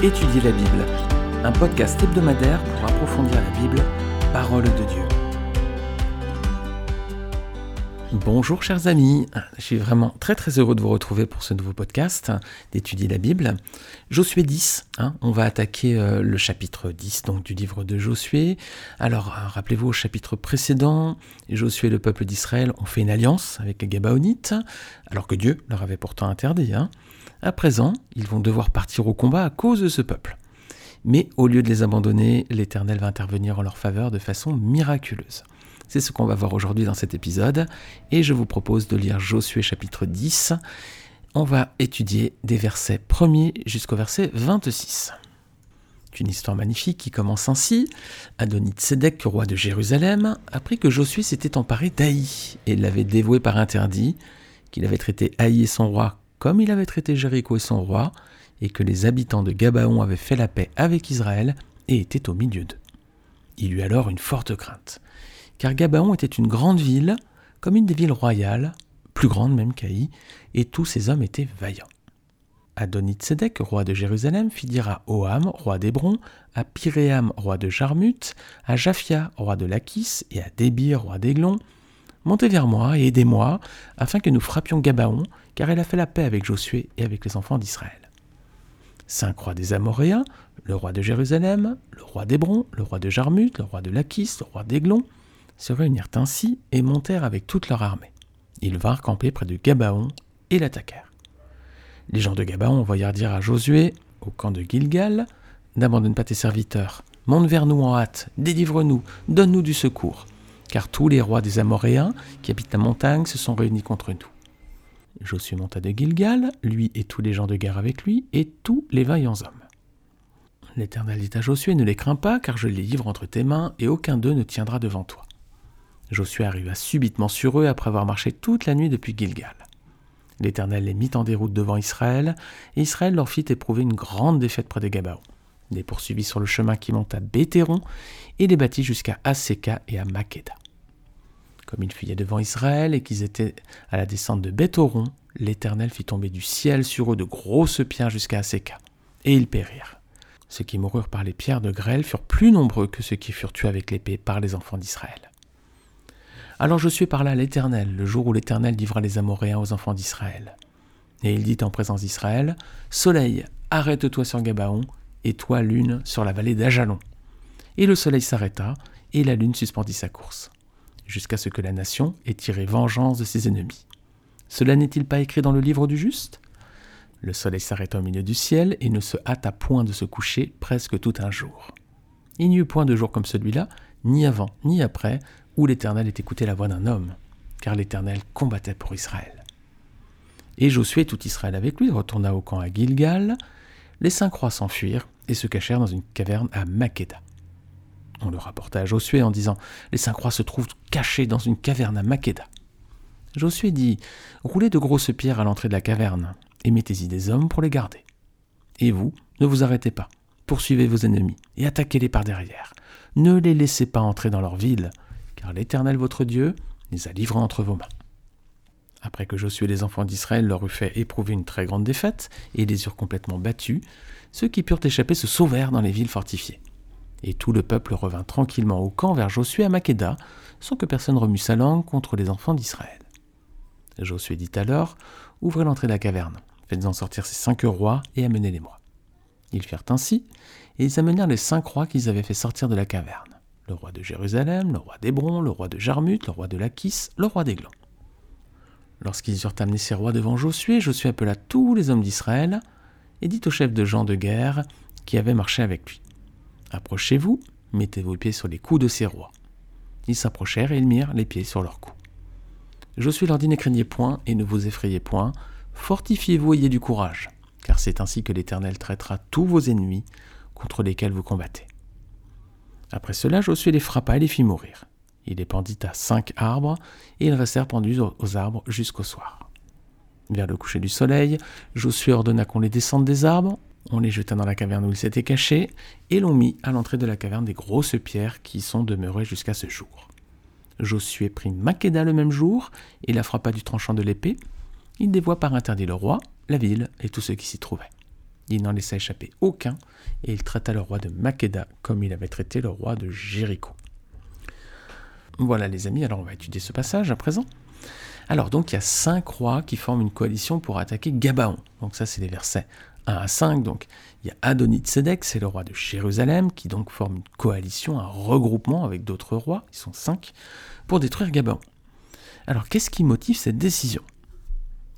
Étudier la Bible, un podcast hebdomadaire pour approfondir la Bible, parole de Dieu. Bonjour chers amis, je suis vraiment très très heureux de vous retrouver pour ce nouveau podcast d'étudier la Bible. Josué 10, hein, on va attaquer euh, le chapitre 10 donc du livre de Josué. Alors euh, rappelez-vous au chapitre précédent, Josué et le peuple d'Israël ont fait une alliance avec les Gabaonites, alors que Dieu leur avait pourtant interdit. Hein. À présent, ils vont devoir partir au combat à cause de ce peuple. Mais au lieu de les abandonner, l'Éternel va intervenir en leur faveur de façon miraculeuse. C'est ce qu'on va voir aujourd'hui dans cet épisode, et je vous propose de lire Josué chapitre 10. On va étudier des versets 1er jusqu'au verset 26. C'est une histoire magnifique qui commence ainsi. Adonit Sédek, roi de Jérusalem, apprit que Josué s'était emparé d'Aï et l'avait dévoué par interdit, qu'il avait traité Haï et son roi comme il avait traité Jéricho et son roi, et que les habitants de Gabaon avaient fait la paix avec Israël et étaient au milieu d'eux. Il eut alors une forte crainte, car Gabaon était une grande ville, comme une des villes royales, plus grande même qu'Aï, et tous ces hommes étaient vaillants. Adonit-Sédek, roi de Jérusalem, fit dire à Oham, roi d'Hébron, à Pyréam, roi de Jarmut, à Japhia, roi de Lachis, et à Débir, roi d'Aiglon, Montez vers moi et aidez-moi, afin que nous frappions Gabaon, car elle a fait la paix avec Josué et avec les enfants d'Israël. Cinq rois des Amoréens, le roi de Jérusalem, le roi d'Hébron, le roi de Jarmut, le roi de Lachis, le roi d'Aiglon, se réunirent ainsi et montèrent avec toute leur armée. Ils vinrent camper près de Gabaon et l'attaquèrent. Les gens de Gabaon envoyèrent dire à Josué, au camp de Gilgal, N'abandonne pas tes serviteurs, monte vers nous en hâte, délivre-nous, donne-nous du secours car tous les rois des Amoréens qui habitent la montagne se sont réunis contre nous. Josué monta de Gilgal, lui et tous les gens de guerre avec lui, et tous les vaillants hommes. L'Éternel dit à Josué, ne les crains pas, car je les livre entre tes mains, et aucun d'eux ne tiendra devant toi. Josué arriva subitement sur eux après avoir marché toute la nuit depuis Gilgal. L'Éternel les mit en déroute devant Israël, et Israël leur fit éprouver une grande défaite près de Gabaon les poursuivit sur le chemin qui monte à Béthéron et les battit jusqu'à Aseka et à Makeda. Comme ils fuyaient devant Israël et qu'ils étaient à la descente de Béthoron, l'Éternel fit tomber du ciel sur eux de grosses pierres jusqu'à Aseka, et ils périrent. Ceux qui moururent par les pierres de grêle furent plus nombreux que ceux qui furent tués avec l'épée par les enfants d'Israël. Alors Josué parla à l'Éternel le jour où l'Éternel livra les Amoréens aux enfants d'Israël. Et il dit en présence d'Israël Soleil, arrête-toi sur Gabaon, et toi lune sur la vallée d'Ajalon. Et le soleil s'arrêta, et la lune suspendit sa course, jusqu'à ce que la nation ait tiré vengeance de ses ennemis. Cela n'est-il pas écrit dans le livre du juste? Le soleil s'arrêta au milieu du ciel et ne se hâta point de se coucher presque tout un jour. Il n'y eut point de jour comme celui-là, ni avant, ni après, où l'Éternel ait écouté la voix d'un homme, car l'Éternel combattait pour Israël. Et Josué, tout Israël avec lui, retourna au camp à Gilgal, les cinq rois s'enfuirent et se cachèrent dans une caverne à Makeda. On le rapporta à Josué en disant Les cinq rois se trouvent cachés dans une caverne à Makeda. Josué dit Roulez de grosses pierres à l'entrée de la caverne et mettez-y des hommes pour les garder. Et vous, ne vous arrêtez pas, poursuivez vos ennemis et attaquez-les par derrière. Ne les laissez pas entrer dans leur ville, car l'Éternel votre Dieu les a livrés entre vos mains. Après que Josué et les enfants d'Israël leur eurent fait éprouver une très grande défaite et les eurent complètement battus, ceux qui purent échapper se sauvèrent dans les villes fortifiées. Et tout le peuple revint tranquillement au camp vers Josué à Makeda, sans que personne remue sa langue contre les enfants d'Israël. Josué dit alors Ouvrez l'entrée de la caverne, faites-en sortir ces cinq rois et amenez-les-moi. Ils firent ainsi, et ils amenèrent les cinq rois qu'ils avaient fait sortir de la caverne le roi de Jérusalem, le roi d'Hébron, le roi de Jarmut, le roi de Lachis, le roi d'Aiglon. Lorsqu'ils eurent amené ces rois devant Josué, Josué appela tous les hommes d'Israël et dit aux chefs de gens de guerre qui avaient marché avec lui Approchez-vous, mettez vos pieds sur les coups de ces rois. Ils s'approchèrent et ils mirent les pieds sur leurs coups. Josué leur dit Ne craignez point et ne vous effrayez point, fortifiez-vous et ayez du courage, car c'est ainsi que l'Éternel traitera tous vos ennemis contre lesquels vous combattez. Après cela, Josué les frappa et les fit mourir. Il les pendit à cinq arbres, et ils restèrent pendus aux arbres jusqu'au soir. Vers le coucher du soleil, Josué ordonna qu'on les descende des arbres, on les jeta dans la caverne où ils s'étaient cachés, et l'on mit à l'entrée de la caverne des grosses pierres qui sont demeurées jusqu'à ce jour. Josué prit Makeda le même jour, et la frappa du tranchant de l'épée. Il dévoie par interdit le roi, la ville et tous ceux qui s'y trouvaient. Il n'en laissa échapper aucun, et il traita le roi de Makeda comme il avait traité le roi de Jéricho. Voilà les amis, alors on va étudier ce passage à présent. Alors donc il y a cinq rois qui forment une coalition pour attaquer Gabaon. Donc ça c'est les versets 1 à 5. Donc il y a Adonit Sedek, c'est le roi de Jérusalem, qui donc forme une coalition, un regroupement avec d'autres rois, ils sont cinq, pour détruire Gabaon. Alors qu'est-ce qui motive cette décision?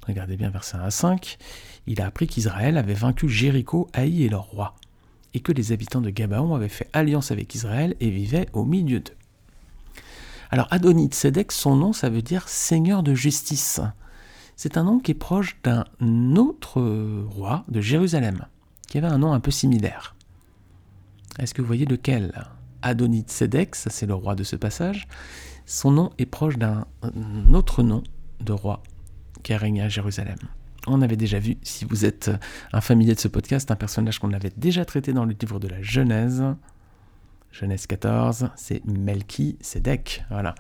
Regardez bien verset 1 à 5. Il a appris qu'Israël avait vaincu Jéricho, Haï et leur roi, et que les habitants de Gabaon avaient fait alliance avec Israël et vivaient au milieu d'eux. Alors Adonit Sedek, son nom, ça veut dire Seigneur de justice. C'est un nom qui est proche d'un autre roi de Jérusalem, qui avait un nom un peu similaire. Est-ce que vous voyez lequel Adonit Sedek, ça c'est le roi de ce passage. Son nom est proche d'un autre nom de roi qui a régné à Jérusalem. On avait déjà vu, si vous êtes un familier de ce podcast, un personnage qu'on avait déjà traité dans le livre de la Genèse, Genèse 14, c'est Melki Sédek. Voilà.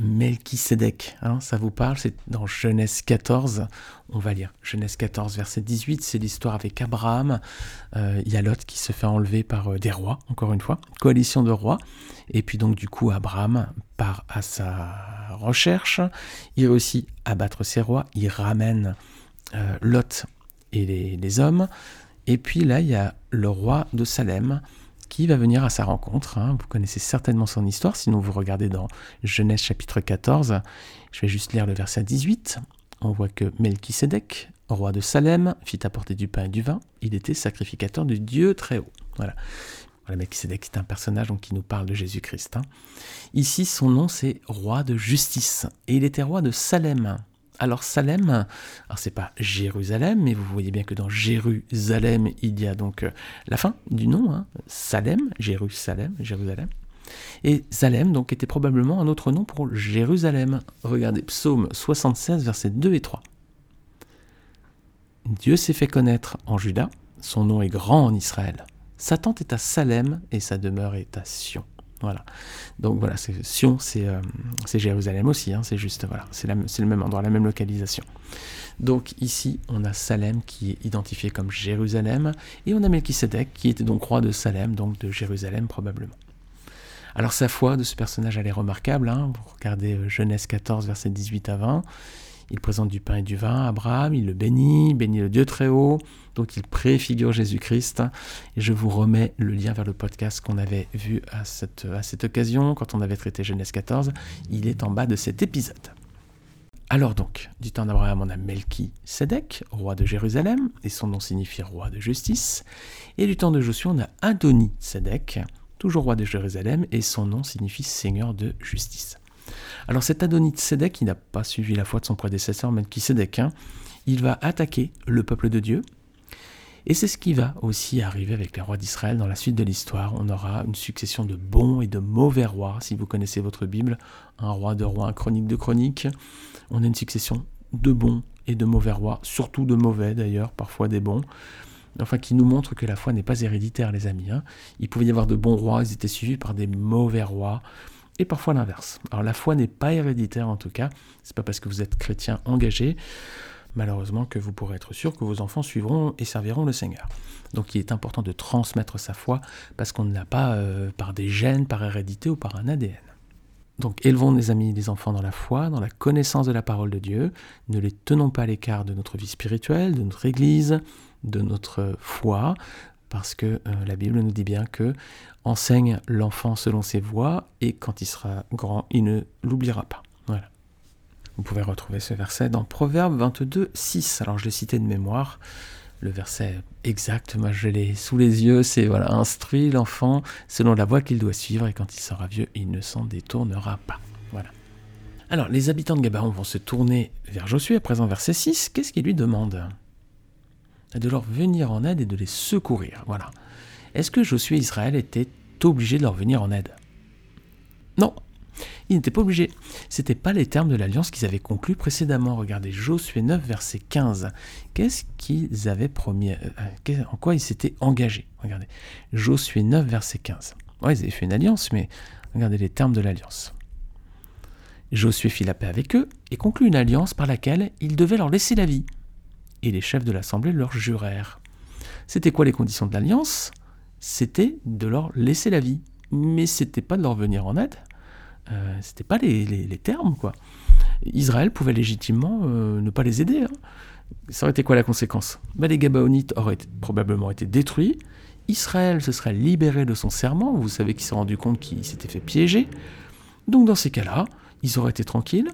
Melki Sédek, hein, ça vous parle? C'est dans Genèse 14. On va lire Genèse 14, verset 18. C'est l'histoire avec Abraham. Euh, il y a Lot qui se fait enlever par euh, des rois, encore une fois. Coalition de rois. Et puis donc, du coup, Abraham part à sa recherche. Il réussit à battre ses rois. Il ramène euh, Lot et les, les hommes. Et puis là, il y a le roi de Salem va venir à sa rencontre. Hein. Vous connaissez certainement son histoire, sinon vous regardez dans Genèse chapitre 14. Je vais juste lire le verset 18. On voit que Melchisédek, roi de Salem, fit apporter du pain et du vin. Il était sacrificateur du Dieu très haut. Voilà. Voilà, Melchisédek, c'est un personnage qui nous parle de Jésus-Christ. Hein. Ici, son nom, c'est roi de justice. Et il était roi de Salem. Alors Salem, alors c'est pas Jérusalem, mais vous voyez bien que dans Jérusalem, il y a donc euh, la fin du nom, hein, Salem, Jérusalem, Jérusalem. Et Salem, donc, était probablement un autre nom pour Jérusalem. Regardez, psaume 76, versets 2 et 3. Dieu s'est fait connaître en Juda, son nom est grand en Israël. Sa tente est à Salem et sa demeure est à Sion. Voilà. Donc voilà, Sion, euh, c'est Jérusalem aussi, hein, c'est juste, voilà, c'est le même endroit, la même localisation. Donc ici, on a Salem qui est identifié comme Jérusalem, et on a Melchisedec qui était donc roi de Salem, donc de Jérusalem probablement. Alors sa foi de ce personnage, elle est remarquable, hein. vous regardez euh, Genèse 14, verset 18 à 20, il présente du pain et du vin à Abraham, il le bénit, bénit le Dieu très haut, donc il préfigure Jésus-Christ. Et je vous remets le lien vers le podcast qu'on avait vu à cette, occasion, quand on avait traité Genèse 14. Il est en bas de cet épisode. Alors donc, du temps d'Abraham, on a Melki Sédek, roi de Jérusalem, et son nom signifie roi de justice. Et du temps de Josué, on a Adoni Sédek, toujours roi de Jérusalem, et son nom signifie seigneur de justice. Alors cet Adonit Sédek, qui n'a pas suivi la foi de son prédécesseur Melchisedec, hein, il va attaquer le peuple de Dieu. Et c'est ce qui va aussi arriver avec les rois d'Israël dans la suite de l'histoire. On aura une succession de bons et de mauvais rois. Si vous connaissez votre Bible, un roi de rois, un chronique de chroniques, on a une succession de bons et de mauvais rois, surtout de mauvais d'ailleurs, parfois des bons enfin qui nous montre que la foi n'est pas héréditaire, les amis. Hein. Il pouvait y avoir de bons rois, ils étaient suivis par des mauvais rois et parfois l'inverse. Alors la foi n'est pas héréditaire en tout cas, c'est pas parce que vous êtes chrétien engagé, malheureusement, que vous pourrez être sûr que vos enfants suivront et serviront le Seigneur. Donc il est important de transmettre sa foi parce qu'on ne l'a pas euh, par des gènes, par hérédité ou par un ADN. Donc élevons, les amis, les enfants dans la foi, dans la connaissance de la parole de Dieu. Ne les tenons pas à l'écart de notre vie spirituelle, de notre Église, de notre foi parce que euh, la Bible nous dit bien que enseigne l'enfant selon ses voies et quand il sera grand, il ne l'oubliera pas. Voilà. Vous pouvez retrouver ce verset dans Proverbe 22, 6. Alors je l'ai cité de mémoire. Le verset exact, moi je l'ai sous les yeux, c'est voilà, instruit l'enfant selon la voie qu'il doit suivre et quand il sera vieux, il ne s'en détournera pas. Voilà. Alors les habitants de Gabaon vont se tourner vers Josué à présent verset 6. Qu'est-ce qu'il lui demande? De leur venir en aide et de les secourir. Voilà. Est-ce que Josué et Israël étaient obligés de leur venir en aide? Non, ils n'étaient pas obligés. Ce n'étaient pas les termes de l'alliance qu'ils avaient conclus précédemment. Regardez Josué 9, verset 15. Qu'est-ce qu'ils avaient promis euh, En quoi ils s'étaient engagés? Regardez. Josué 9, verset 15. Ouais, ils avaient fait une alliance, mais regardez les termes de l'alliance. Josué fit la paix avec eux et conclut une alliance par laquelle il devait leur laisser la vie et les chefs de l'assemblée leur jurèrent. C'était quoi les conditions de l'alliance? C'était de leur laisser la vie. Mais c'était pas de leur venir en aide. Euh, c'était pas les, termes, quoi. Israël pouvait légitimement euh, ne pas les aider. Hein. Ça aurait été quoi la conséquence? Ben, Les Gabaonites auraient probablement été détruits. Israël se serait libéré de son serment. Vous savez qu'il s'est rendu compte qu'il s'était fait piéger. Donc dans ces cas-là, ils auraient été tranquilles.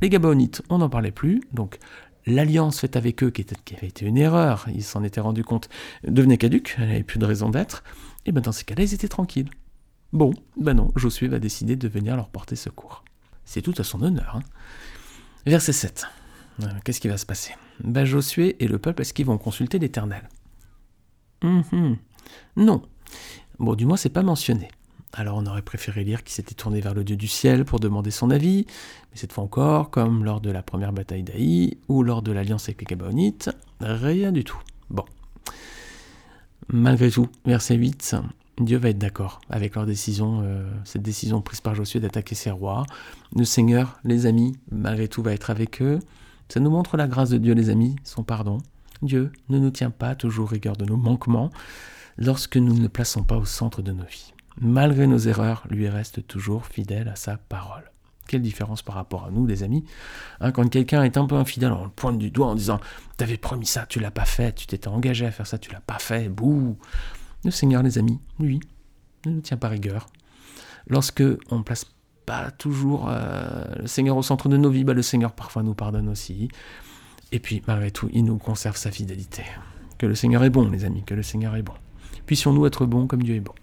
Les Gabaonites, on n'en parlait plus. Donc l'alliance faite avec eux, qui, avait été une erreur, ils s'en étaient rendu compte, devenait caduque, elle n'avait plus de raison d'être. Et bien dans ces cas-là, ils étaient tranquilles. Bon, ben non, Josué va décider de venir leur porter secours. C'est tout à son honneur. Hein. Verset 7. Euh, qu'est-ce qui va se passer? Ben Josué et le peuple, est-ce qu'ils vont consulter l'Éternel? Mhm. Non. Bon, du moins, c'est pas mentionné. Alors on aurait préféré lire qu'il s'était tourné vers le Dieu du ciel pour demander son avis, mais cette fois encore, comme lors de la première bataille d'Aï ou lors de l'alliance avec les Gabaonites, rien du tout. Bon. Malgré tout, verset 8, Dieu va être d'accord avec leur décision, euh, cette décision prise par Josué d'attaquer ses rois. Le Seigneur, les amis, malgré tout, va être avec eux. Ça nous montre la grâce de Dieu, les amis, son pardon. Dieu ne nous tient pas toujours rigueur de nos manquements lorsque nous ne plaçons pas au centre de nos vies malgré nos erreurs, lui reste toujours fidèle à sa parole. Quelle différence par rapport à nous, les amis hein, Quand quelqu'un est un peu infidèle, on le pointe du doigt en disant T'avais promis ça, tu l'as pas fait, tu t'étais engagé à faire ça, tu l'as pas fait, bouh Le Seigneur, les amis, lui, ne nous tient pas rigueur. Lorsque on place pas toujours euh, le Seigneur au centre de nos vies, bah, le Seigneur parfois nous pardonne aussi. Et puis, malgré tout, il nous conserve sa fidélité. Que le Seigneur est bon, les amis, que le Seigneur est bon. Puissions-nous être bons comme Dieu est bon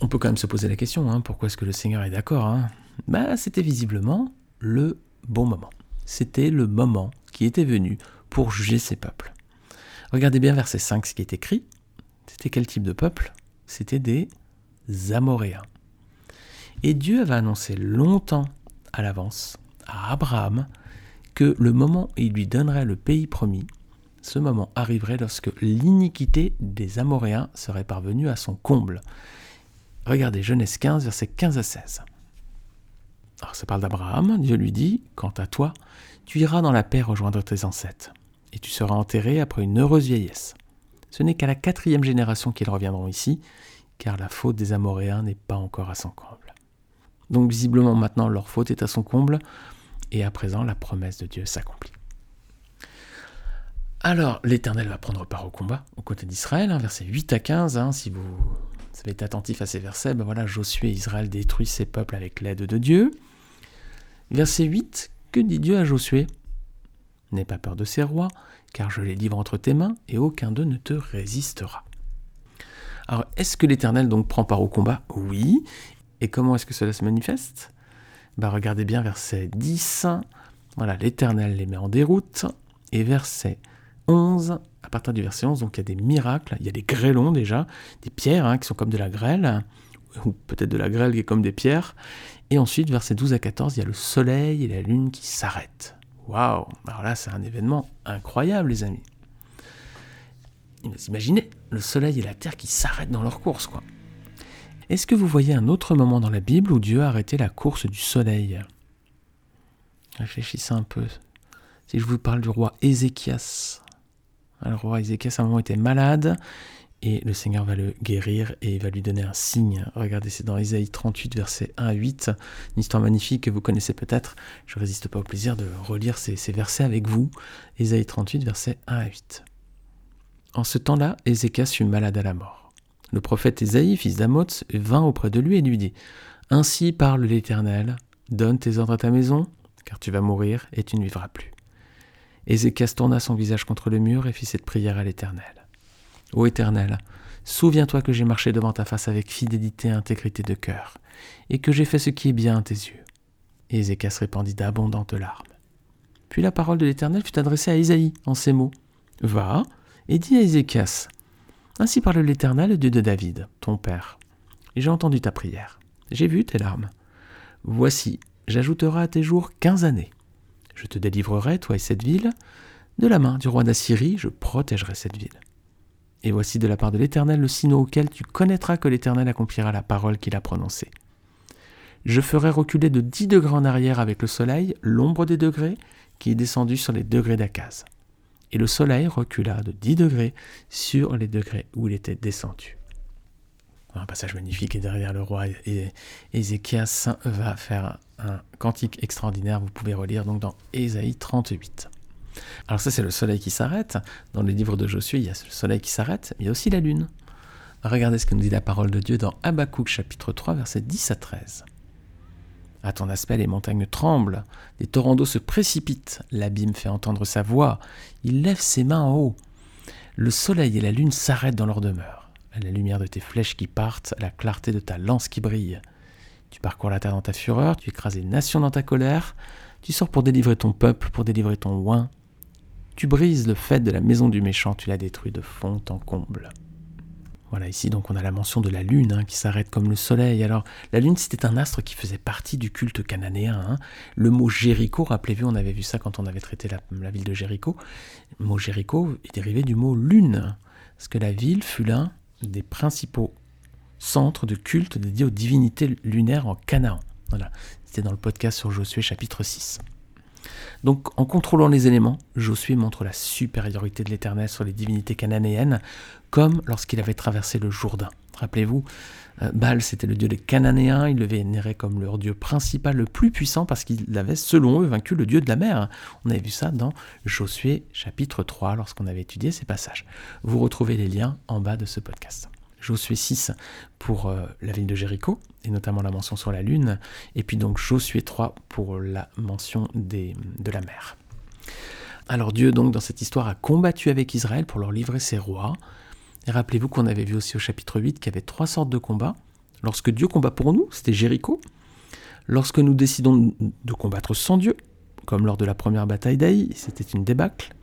on peut quand même se poser la question, hein, pourquoi est-ce que le Seigneur est d'accord hein? Bah, C'était visiblement le bon moment. C'était le moment qui était venu pour juger ses peuples. Regardez bien verset 5 ce qui est écrit. C'était quel type de peuple? C'était des Amoréens. Et Dieu avait annoncé longtemps à l'avance à Abraham que le moment où il lui donnerait le pays promis, ce moment arriverait lorsque l'iniquité des Amoréens serait parvenue à son comble. Regardez Genèse 15, versets 15 à 16. Alors ça parle d'Abraham, Dieu lui dit, Quant à toi, tu iras dans la paix rejoindre tes ancêtres, et tu seras enterré après une heureuse vieillesse. Ce n'est qu'à la quatrième génération qu'ils reviendront ici, car la faute des Amoréens n'est pas encore à son comble. Donc visiblement maintenant leur faute est à son comble, et à présent la promesse de Dieu s'accomplit. Alors l'Éternel va prendre part au combat aux côtés d'Israël, hein, versets 8 à 15, hein, si vous vous avez été attentif à ces versets, ben voilà, Josué Israël détruisent ses peuples avec l'aide de Dieu. Verset 8, que dit Dieu à Josué? N'aie pas peur de ces rois, car je les livre entre tes mains, et aucun d'eux ne te résistera. Alors, est-ce que l'Éternel donc prend part au combat? Oui. Et comment est-ce que cela se manifeste? Ben, Regardez bien verset 10. Voilà, l'Éternel les met en déroute. Et verset 11, à partir du verset 11, donc il y a des miracles, il y a des grêlons déjà, des pierres hein, qui sont comme de la grêle, ou peut-être de la grêle qui est comme des pierres. Et ensuite, verset 12 à 14, il y a le soleil et la lune qui s'arrêtent. Waouh Alors là, c'est un événement incroyable, les amis. Imaginez le soleil et la terre qui s'arrêtent dans leur course, quoi. Est-ce que vous voyez un autre moment dans la Bible où Dieu a arrêté la course du soleil? Réfléchissez un peu. Si je vous parle du roi Ézéchias, le roi Ézéchias à un moment était malade et le Seigneur va le guérir et va lui donner un signe. Regardez, c'est dans Isaïe 38, versets 1 à 8, une histoire magnifique que vous connaissez peut-être. Je ne résiste pas au plaisir de relire ces, versets avec vous. Isaïe 38, versets 1 à 8. En ce temps-là, Ézéchias fut malade à la mort. Le prophète Isaïe, fils d'Amoz, vint auprès de lui et lui dit Ainsi parle l'Éternel, donne tes ordres à ta maison, car tu vas mourir et tu ne vivras plus. Ézéchias tourna son visage contre le mur et fit cette prière à l'Éternel. Ô Éternel, souviens-toi que j'ai marché devant ta face avec fidélité et intégrité de cœur, et que j'ai fait ce qui est bien à tes yeux. Et Ézéchias répandit d'abondantes larmes. Puis la parole de l'Éternel fut adressée à Isaïe en ces mots. Va et dis à Ézéchias, Ainsi parle l'Éternel, Dieu de David, ton père. J'ai entendu ta prière. J'ai vu tes larmes. Voici, j'ajouterai à tes jours quinze années. Je te délivrerai, toi et cette ville, de la main du roi d'Assyrie, je protégerai cette ville. Et voici de la part de l'Éternel le signe auquel tu connaîtras que l'Éternel accomplira la parole qu'il a prononcée. Je ferai reculer de dix degrés en arrière avec le soleil l'ombre des degrés qui est descendue sur les degrés d'Akaz. Et le soleil recula de 10 degrés sur les degrés où il était descendu. Un passage magnifique et derrière le roi Ézéchias va faire un cantique extraordinaire. Vous pouvez relire donc dans Ésaïe 38. Alors ça c'est le soleil qui s'arrête. Dans le livre de Josué, il y a le soleil qui s'arrête, mais il y a aussi la lune. Regardez ce que nous dit la parole de Dieu dans Habakkuk chapitre 3 versets 10 à 13. À ton aspect, les montagnes tremblent, des torrents d'eau se précipitent, l'abîme fait entendre sa voix, il lève ses mains en haut. Le soleil et la lune s'arrêtent dans leur demeure, à la lumière de tes flèches qui partent, à la clarté de ta lance qui brille. Tu parcours la terre dans ta fureur, tu écrases les nations dans ta colère, tu sors pour délivrer ton peuple, pour délivrer ton oin. Tu brises le fait de la maison du méchant, tu la détruis de fond en comble. Voilà, ici donc on a la mention de la lune hein, qui s'arrête comme le soleil. Alors la lune c'était un astre qui faisait partie du culte cananéen. Hein. Le mot Jéricho, rappelez-vous, on avait vu ça quand on avait traité la, ville de Jéricho. Le mot Jéricho est dérivé du mot lune, parce que la ville fut l'un des principaux centres de culte dédiés aux divinités lunaires en Canaan. Voilà, c'était dans le podcast sur Josué chapitre 6. Donc en contrôlant les éléments, Josué montre la supériorité de l'Éternel sur les divinités cananéennes, comme lorsqu'il avait traversé le Jourdain. Rappelez-vous, euh, Baal c'était le dieu des Cananéens, il le vénérait comme leur dieu principal, le plus puissant, parce qu'il avait, selon eux, vaincu le dieu de la mer. On avait vu ça dans Josué chapitre 3, lorsqu'on avait étudié ces passages. Vous retrouvez les liens en bas de ce podcast. Josué 6 pour euh, la ville de Jéricho, et notamment la mention sur la lune, et puis donc Josué 3 pour la mention de la mer. Alors Dieu, donc, dans cette histoire, a combattu avec Israël pour leur livrer ses rois. Et rappelez-vous qu'on avait vu aussi au chapitre 8 qu'il y avait trois sortes de combats. Lorsque Dieu combat pour nous, c'était Jéricho. Lorsque nous décidons de combattre sans Dieu, comme lors de la première bataille d'Aï, c'était une débâcle.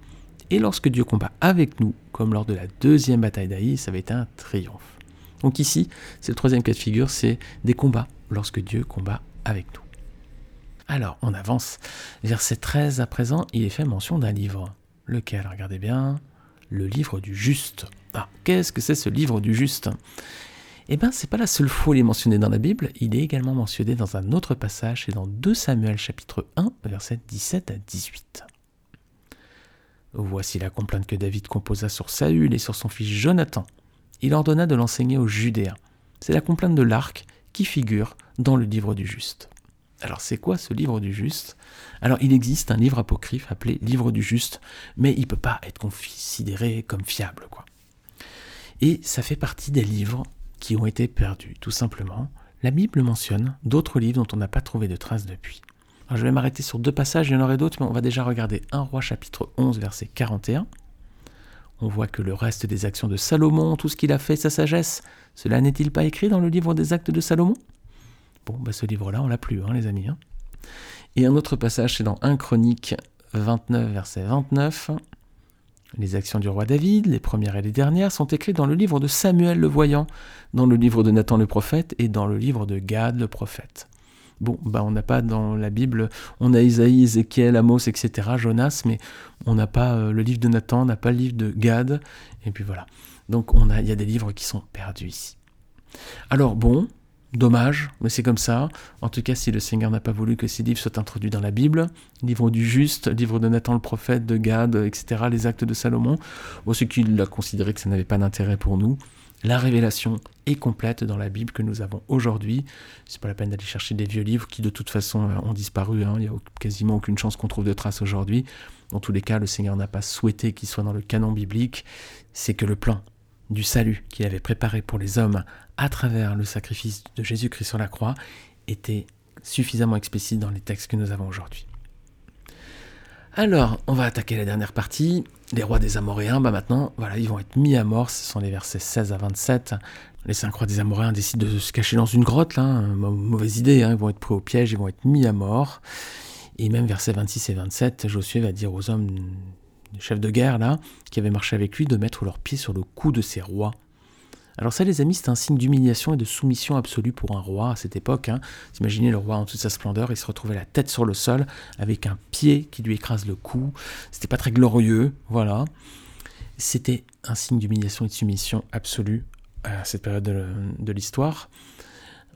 Et lorsque Dieu combat avec nous, comme lors de la deuxième bataille d'Aï, ça va être un triomphe. Donc ici, c'est le troisième cas de figure, c'est des combats lorsque Dieu combat avec nous. Alors, on avance. Verset 13 à présent, il est fait mention d'un livre. Lequel? Regardez bien. Le livre du juste. Ah, qu'est-ce que c'est ce livre du juste? Eh bien, c'est pas la seule fois où il est mentionné dans la Bible, il est également mentionné dans un autre passage, c'est dans 2 Samuel chapitre 1, versets 17 à 18. Voici la complainte que David composa sur Saül et sur son fils Jonathan. Il ordonna de l'enseigner aux Judéens. C'est la complainte de l'arc qui figure dans le livre du juste. Alors c'est quoi ce livre du juste? Alors il existe un livre apocryphe appelé livre du juste, mais il ne peut pas être considéré comme fiable. quoi. Et ça fait partie des livres qui ont été perdus, tout simplement. La Bible mentionne d'autres livres dont on n'a pas trouvé de traces depuis je vais m'arrêter sur deux passages, il y en aurait d'autres, mais on va déjà regarder 1 roi chapitre 11 verset 41. On voit que le reste des actions de Salomon, tout ce qu'il a fait, sa sagesse, cela n'est-il pas écrit dans le livre des actes de Salomon? Bon, bah ce livre-là, on l'a plus, hein, les amis. Hein. Et un autre passage, c'est dans 1 Chronique 29, verset 29. Les actions du roi David, les premières et les dernières, sont écrites dans le livre de Samuel le voyant, dans le livre de Nathan le prophète et dans le livre de Gad le prophète. Bon, bah on n'a pas dans la Bible, on a Isaïe, Ézéchiel, Amos, etc., Jonas, mais on n'a pas euh, le livre de Nathan, on n'a pas le livre de Gad, et puis voilà. Donc on a, il y a des livres qui sont perdus ici. Alors bon, dommage, mais c'est comme ça. En tout cas, si le Seigneur n'a pas voulu que ces livres soient introduits dans la Bible, livre du juste, livre de Nathan le prophète, de Gad, etc., les actes de Salomon, ou ce qu'il a considéré que ça n'avait pas d'intérêt pour nous, la révélation est complète dans la Bible que nous avons aujourd'hui. C'est pas la peine d'aller chercher des vieux livres qui de toute façon euh, ont disparu. Hein. Il n'y a quasiment aucune chance qu'on trouve de traces aujourd'hui. Dans tous les cas, le Seigneur n'a pas souhaité qu'ils soient dans le canon biblique. C'est que le plan du salut qu'il avait préparé pour les hommes à travers le sacrifice de Jésus-Christ sur la croix était suffisamment explicite dans les textes que nous avons aujourd'hui. Alors, on va attaquer la dernière partie. Les rois des Amoréens, bah maintenant, voilà, ils vont être mis à mort. Ce sont les versets 16 à 27. Les cinq rois des Amoréens décident de se cacher dans une grotte, là. Hein. Mauvaise idée, hein. ils vont être pris au piège, ils vont être mis à mort. Et même versets 26 et 27, Josué va dire aux hommes, chefs de guerre, là, qui avaient marché avec lui, de mettre leurs pieds sur le cou de ces rois. Alors ça, les amis, c'est un signe d'humiliation et de soumission absolue pour un roi à cette époque. Hein. Imaginez le roi en toute sa splendeur, il se retrouvait la tête sur le sol avec un pied qui lui écrase le cou. C'était pas très glorieux, voilà. C'était un signe d'humiliation et de soumission absolue à cette période de, de l'histoire.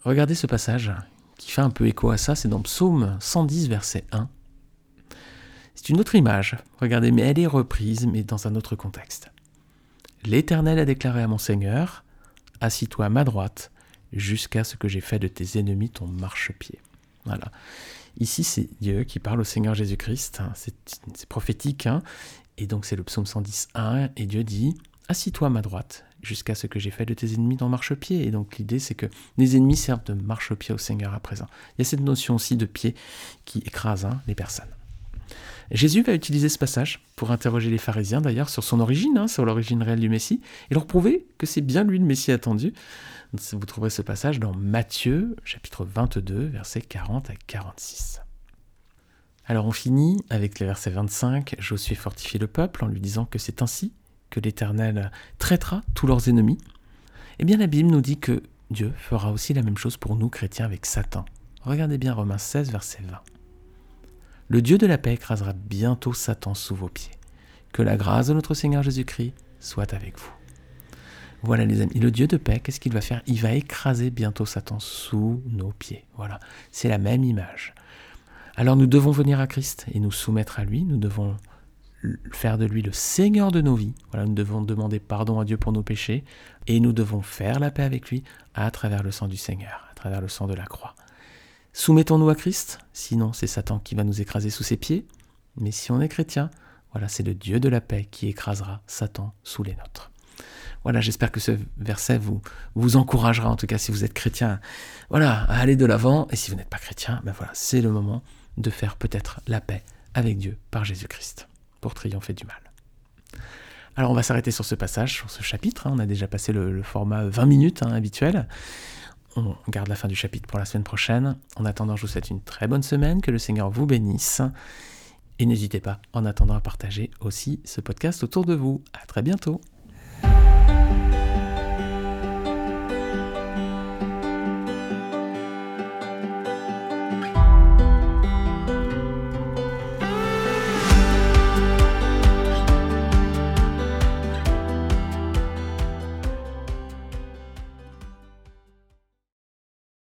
Regardez ce passage qui fait un peu écho à ça, c'est dans Psaume 110, verset 1. C'est une autre image, regardez, mais elle est reprise, mais dans un autre contexte. L'Éternel a déclaré à mon Seigneur, Assis-toi à ma droite, jusqu'à ce que j'ai fait de tes ennemis ton marchepied. Voilà. Ici, c'est Dieu qui parle au Seigneur Jésus-Christ. Hein. C'est prophétique. Hein. Et donc, c'est le psaume 110.1. Et Dieu dit Assis-toi à ma droite, jusqu'à ce que j'ai fait de tes ennemis ton marchepied. Et donc, l'idée, c'est que les ennemis servent de marchepied au Seigneur à présent. Il y a cette notion aussi de pied qui écrase hein, les personnes. Jésus va utiliser ce passage pour interroger les pharisiens d'ailleurs sur son origine, hein, sur l'origine réelle du Messie, et leur prouver que c'est bien lui le Messie attendu. Vous trouverez ce passage dans Matthieu chapitre 22 versets 40 à 46. Alors on finit avec le verset 25, Josué fortifie le peuple en lui disant que c'est ainsi que l'Éternel traitera tous leurs ennemis. Eh bien la Bible nous dit que Dieu fera aussi la même chose pour nous chrétiens avec Satan. Regardez bien Romains 16 verset 20. Le Dieu de la paix écrasera bientôt Satan sous vos pieds. Que la grâce de notre Seigneur Jésus-Christ soit avec vous. Voilà les amis, le Dieu de paix, qu'est-ce qu'il va faire? Il va écraser bientôt Satan sous nos pieds. Voilà, c'est la même image. Alors nous devons venir à Christ et nous soumettre à lui, nous devons faire de lui le Seigneur de nos vies. Voilà, nous devons demander pardon à Dieu pour nos péchés et nous devons faire la paix avec lui à travers le sang du Seigneur, à travers le sang de la croix. Soumettons-nous à Christ, sinon c'est Satan qui va nous écraser sous ses pieds. Mais si on est chrétien, voilà, c'est le Dieu de la paix qui écrasera Satan sous les nôtres. Voilà, j'espère que ce verset vous, vous encouragera, en tout cas si vous êtes chrétien, voilà, à aller de l'avant. Et si vous n'êtes pas chrétien, ben voilà, c'est le moment de faire peut-être la paix avec Dieu par Jésus-Christ, pour triompher du mal. Alors on va s'arrêter sur ce passage, sur ce chapitre. Hein. On a déjà passé le, format 20 minutes hein, habituel on garde la fin du chapitre pour la semaine prochaine. En attendant, je vous souhaite une très bonne semaine, que le Seigneur vous bénisse. Et n'hésitez pas, en attendant, à partager aussi ce podcast autour de vous. À très bientôt.